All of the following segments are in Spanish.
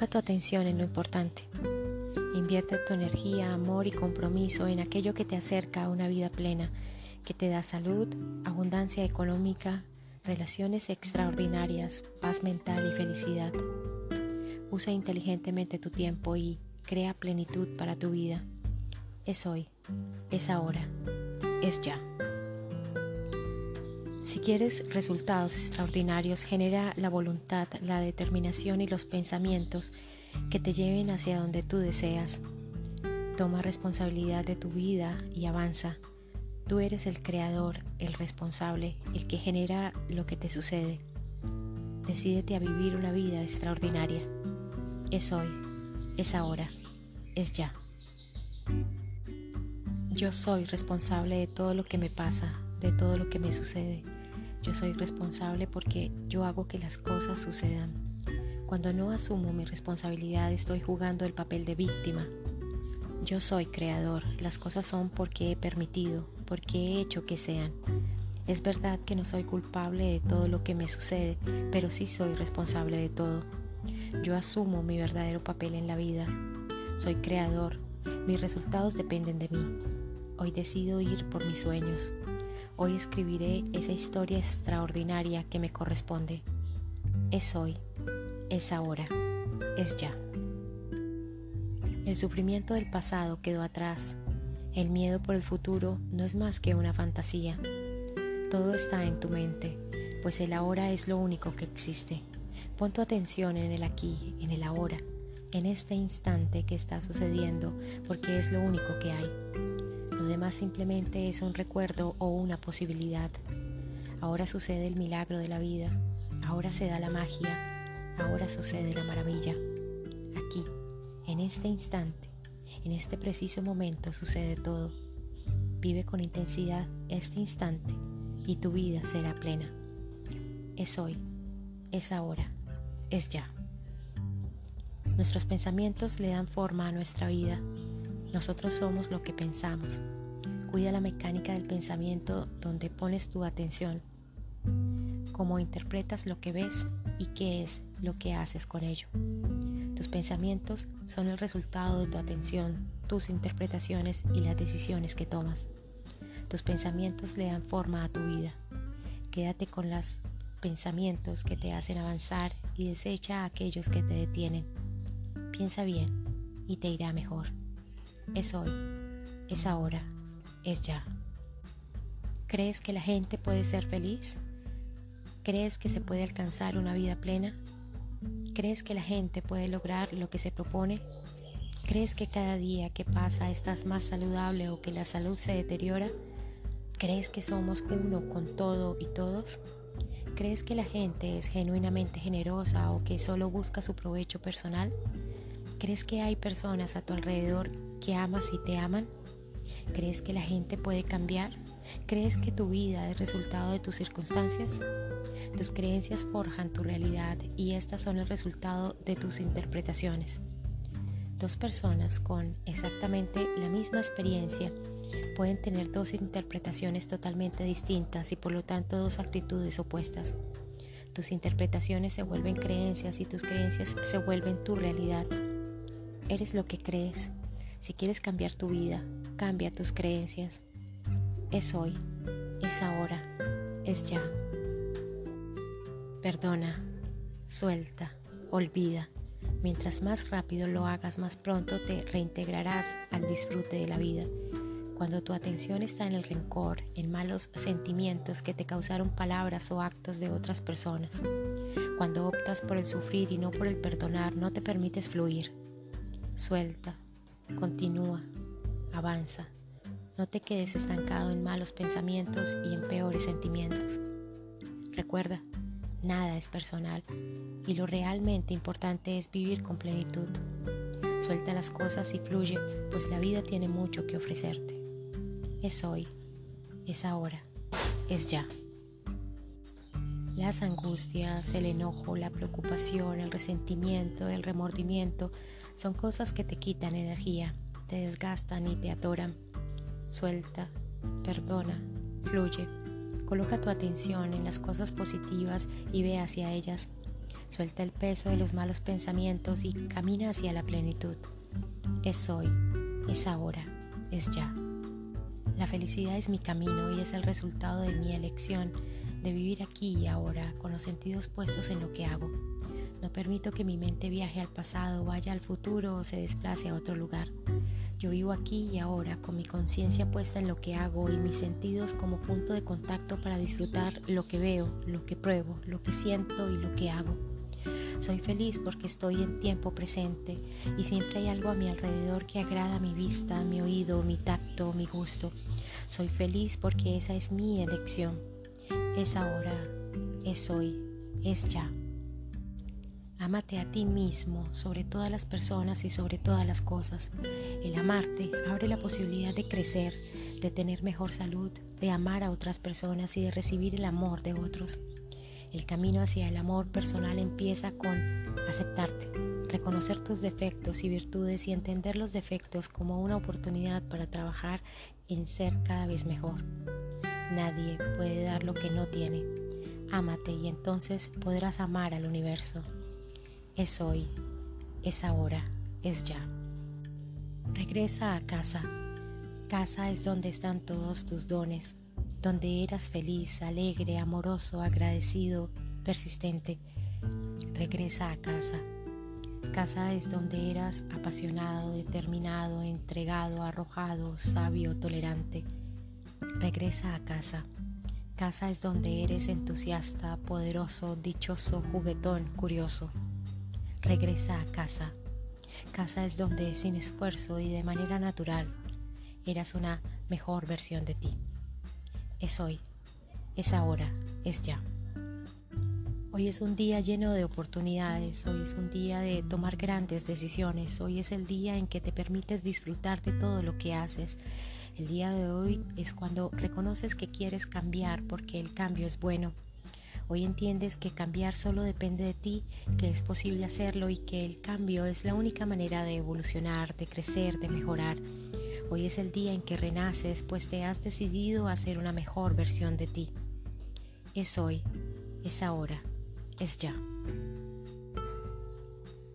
Coloca tu atención en lo importante. Invierte tu energía, amor y compromiso en aquello que te acerca a una vida plena, que te da salud, abundancia económica, relaciones extraordinarias, paz mental y felicidad. Usa inteligentemente tu tiempo y crea plenitud para tu vida. Es hoy, es ahora, es ya. Si quieres resultados extraordinarios, genera la voluntad, la determinación y los pensamientos que te lleven hacia donde tú deseas. Toma responsabilidad de tu vida y avanza. Tú eres el creador, el responsable, el que genera lo que te sucede. Decídete a vivir una vida extraordinaria. Es hoy, es ahora, es ya. Yo soy responsable de todo lo que me pasa, de todo lo que me sucede. Yo soy responsable porque yo hago que las cosas sucedan. Cuando no asumo mi responsabilidad estoy jugando el papel de víctima. Yo soy creador, las cosas son porque he permitido, porque he hecho que sean. Es verdad que no soy culpable de todo lo que me sucede, pero sí soy responsable de todo. Yo asumo mi verdadero papel en la vida. Soy creador, mis resultados dependen de mí. Hoy decido ir por mis sueños. Hoy escribiré esa historia extraordinaria que me corresponde. Es hoy, es ahora, es ya. El sufrimiento del pasado quedó atrás. El miedo por el futuro no es más que una fantasía. Todo está en tu mente, pues el ahora es lo único que existe. Pon tu atención en el aquí, en el ahora, en este instante que está sucediendo, porque es lo único que hay. Demás simplemente es un recuerdo o una posibilidad. Ahora sucede el milagro de la vida, ahora se da la magia, ahora sucede la maravilla. Aquí, en este instante, en este preciso momento sucede todo. Vive con intensidad este instante y tu vida será plena. Es hoy, es ahora, es ya. Nuestros pensamientos le dan forma a nuestra vida nosotros somos lo que pensamos. Cuida la mecánica del pensamiento donde pones tu atención, cómo interpretas lo que ves y qué es lo que haces con ello. Tus pensamientos son el resultado de tu atención, tus interpretaciones y las decisiones que tomas. Tus pensamientos le dan forma a tu vida. Quédate con los pensamientos que te hacen avanzar y desecha a aquellos que te detienen. Piensa bien y te irá mejor es hoy, es ahora, es ya. ¿Crees que la gente puede ser feliz? ¿Crees que se puede alcanzar una vida plena? ¿Crees que la gente puede lograr lo que se propone? ¿Crees que cada día que pasa estás más saludable o que la salud se deteriora? ¿Crees que somos uno con todo y todos? ¿Crees que la gente es genuinamente generosa o que solo busca su provecho personal? ¿Crees que hay personas a tu alrededor que amas y te aman? ¿Crees que la gente puede cambiar? ¿Crees que tu vida es resultado de tus circunstancias? Tus creencias forjan tu realidad y estas son el resultado de tus interpretaciones. Dos personas con exactamente la misma experiencia pueden tener dos interpretaciones totalmente distintas y por lo tanto dos actitudes opuestas. Tus interpretaciones se vuelven creencias y tus creencias se vuelven tu realidad. Eres lo que crees. Si quieres cambiar tu vida, cambia tus creencias. Es hoy, es ahora, es ya. Perdona, suelta, olvida. Mientras más rápido lo hagas, más pronto te reintegrarás al disfrute de la vida. Cuando tu atención está en el rencor, en malos sentimientos que te causaron palabras o actos de otras personas. Cuando optas por el sufrir y no por el perdonar, no te permites fluir. Suelta, continúa, avanza. No te quedes estancado en malos pensamientos y en peores sentimientos. Recuerda, nada es personal y lo realmente importante es vivir con plenitud. Suelta las cosas y fluye, pues la vida tiene mucho que ofrecerte. Es hoy, es ahora, es ya. Las angustias, el enojo, la preocupación, el resentimiento, el remordimiento son cosas que te quitan energía, te desgastan y te atoran. Suelta, perdona, fluye. Coloca tu atención en las cosas positivas y ve hacia ellas. Suelta el peso de los malos pensamientos y camina hacia la plenitud. Es hoy, es ahora, es ya. La felicidad es mi camino y es el resultado de mi elección de vivir aquí y ahora con los sentidos puestos en lo que hago. No permito que mi mente viaje al pasado, vaya al futuro o se desplace a otro lugar. Yo vivo aquí y ahora con mi conciencia puesta en lo que hago y mis sentidos como punto de contacto para disfrutar lo que veo, lo que pruebo, lo que siento y lo que hago. Soy feliz porque estoy en tiempo presente y siempre hay algo a mi alrededor que agrada mi vista, mi oído, mi tacto, mi gusto. Soy feliz porque esa es mi elección. Es ahora, es hoy, es ya. Ámate a ti mismo sobre todas las personas y sobre todas las cosas. El amarte abre la posibilidad de crecer, de tener mejor salud, de amar a otras personas y de recibir el amor de otros. El camino hacia el amor personal empieza con aceptarte, reconocer tus defectos y virtudes y entender los defectos como una oportunidad para trabajar en ser cada vez mejor. Nadie puede dar lo que no tiene. Ámate y entonces podrás amar al universo. Es hoy, es ahora, es ya. Regresa a casa. Casa es donde están todos tus dones, donde eras feliz, alegre, amoroso, agradecido, persistente. Regresa a casa. Casa es donde eras apasionado, determinado, entregado, arrojado, sabio, tolerante. Regresa a casa. Casa es donde eres entusiasta, poderoso, dichoso, juguetón, curioso. Regresa a casa. Casa es donde sin esfuerzo y de manera natural eras una mejor versión de ti es hoy, es ahora, es ya. Hoy es un día lleno de oportunidades, hoy es un día de tomar grandes decisiones, hoy es el día en que te permites disfrutar de todo lo que haces. El día de hoy es cuando reconoces que quieres cambiar porque el cambio es bueno. Hoy entiendes que cambiar solo depende de ti, que es posible hacerlo y que el cambio es la única manera de evolucionar, de crecer, de mejorar. Hoy es el día en que renaces, pues te has decidido a ser una mejor versión de ti. Es hoy, es ahora, es ya.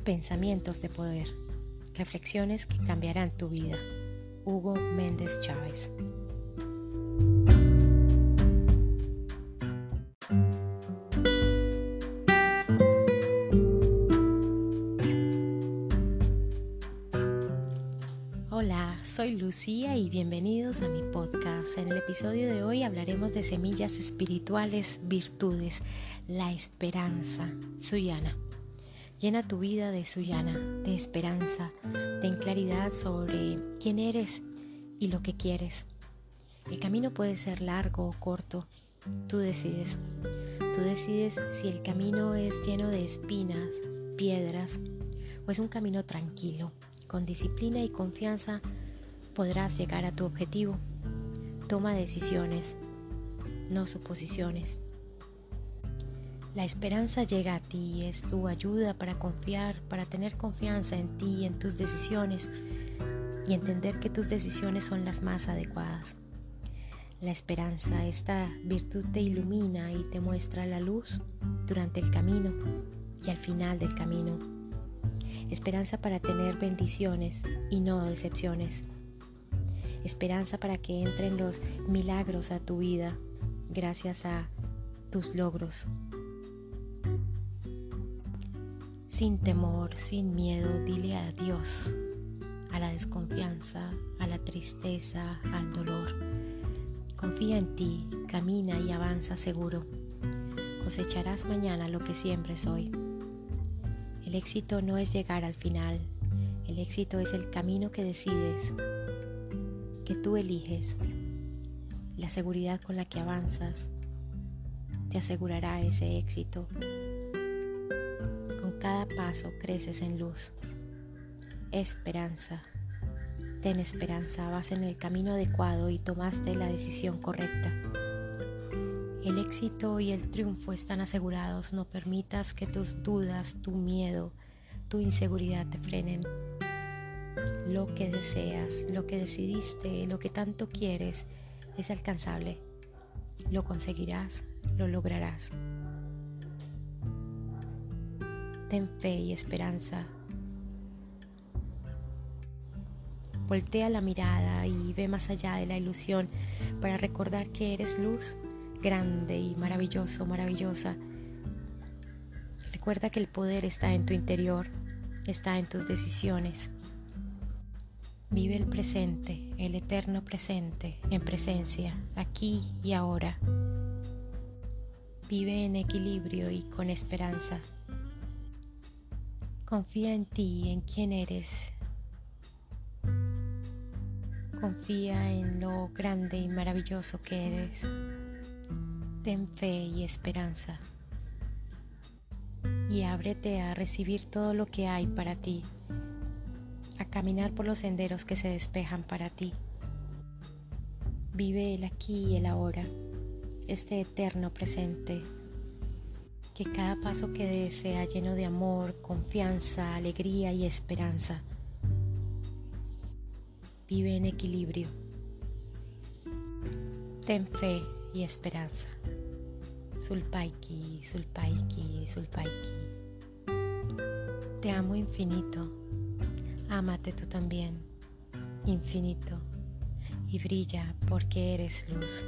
Pensamientos de poder. Reflexiones que cambiarán tu vida. Hugo Méndez Chávez. Lucía y bienvenidos a mi podcast. En el episodio de hoy hablaremos de semillas espirituales, virtudes, la esperanza, Suyana. Llena tu vida de Suyana, de esperanza, ten claridad sobre quién eres y lo que quieres. El camino puede ser largo o corto, tú decides. Tú decides si el camino es lleno de espinas, piedras o es un camino tranquilo, con disciplina y confianza podrás llegar a tu objetivo. Toma decisiones, no suposiciones. La esperanza llega a ti, es tu ayuda para confiar, para tener confianza en ti y en tus decisiones y entender que tus decisiones son las más adecuadas. La esperanza, esta virtud te ilumina y te muestra la luz durante el camino y al final del camino. Esperanza para tener bendiciones y no decepciones esperanza para que entren los milagros a tu vida gracias a tus logros. Sin temor, sin miedo, dile adiós a la desconfianza, a la tristeza, al dolor. Confía en ti, camina y avanza seguro. Cosecharás mañana lo que siembres hoy. El éxito no es llegar al final, el éxito es el camino que decides que tú eliges, la seguridad con la que avanzas, te asegurará ese éxito. Con cada paso creces en luz. Esperanza. Ten esperanza, vas en el camino adecuado y tomaste la decisión correcta. El éxito y el triunfo están asegurados. No permitas que tus dudas, tu miedo, tu inseguridad te frenen lo que deseas, lo que decidiste, lo que tanto quieres, es alcanzable. Lo conseguirás, lo lograrás. Ten fe y esperanza. Voltea la mirada y ve más allá de la ilusión para recordar que eres luz grande y maravilloso, maravillosa. Recuerda que el poder está en tu interior, está en tus decisiones. Vive el presente, el eterno presente, en presencia, aquí y ahora. Vive en equilibrio y con esperanza. Confía en ti, en quién eres. Confía en lo grande y maravilloso que eres. Ten fe y esperanza. Y ábrete a recibir todo lo que hay para ti, a caminar por los senderos que se despejan para ti. Vive el aquí y el ahora este eterno presente. Que cada paso que des sea lleno de amor, confianza, alegría y esperanza. Vive en equilibrio. Ten fe y esperanza. Sulpaiki, Sulpaiki, Sulpaiki. Te amo infinito. Ámate tú también. Infinito. Y brilla porque eres luz.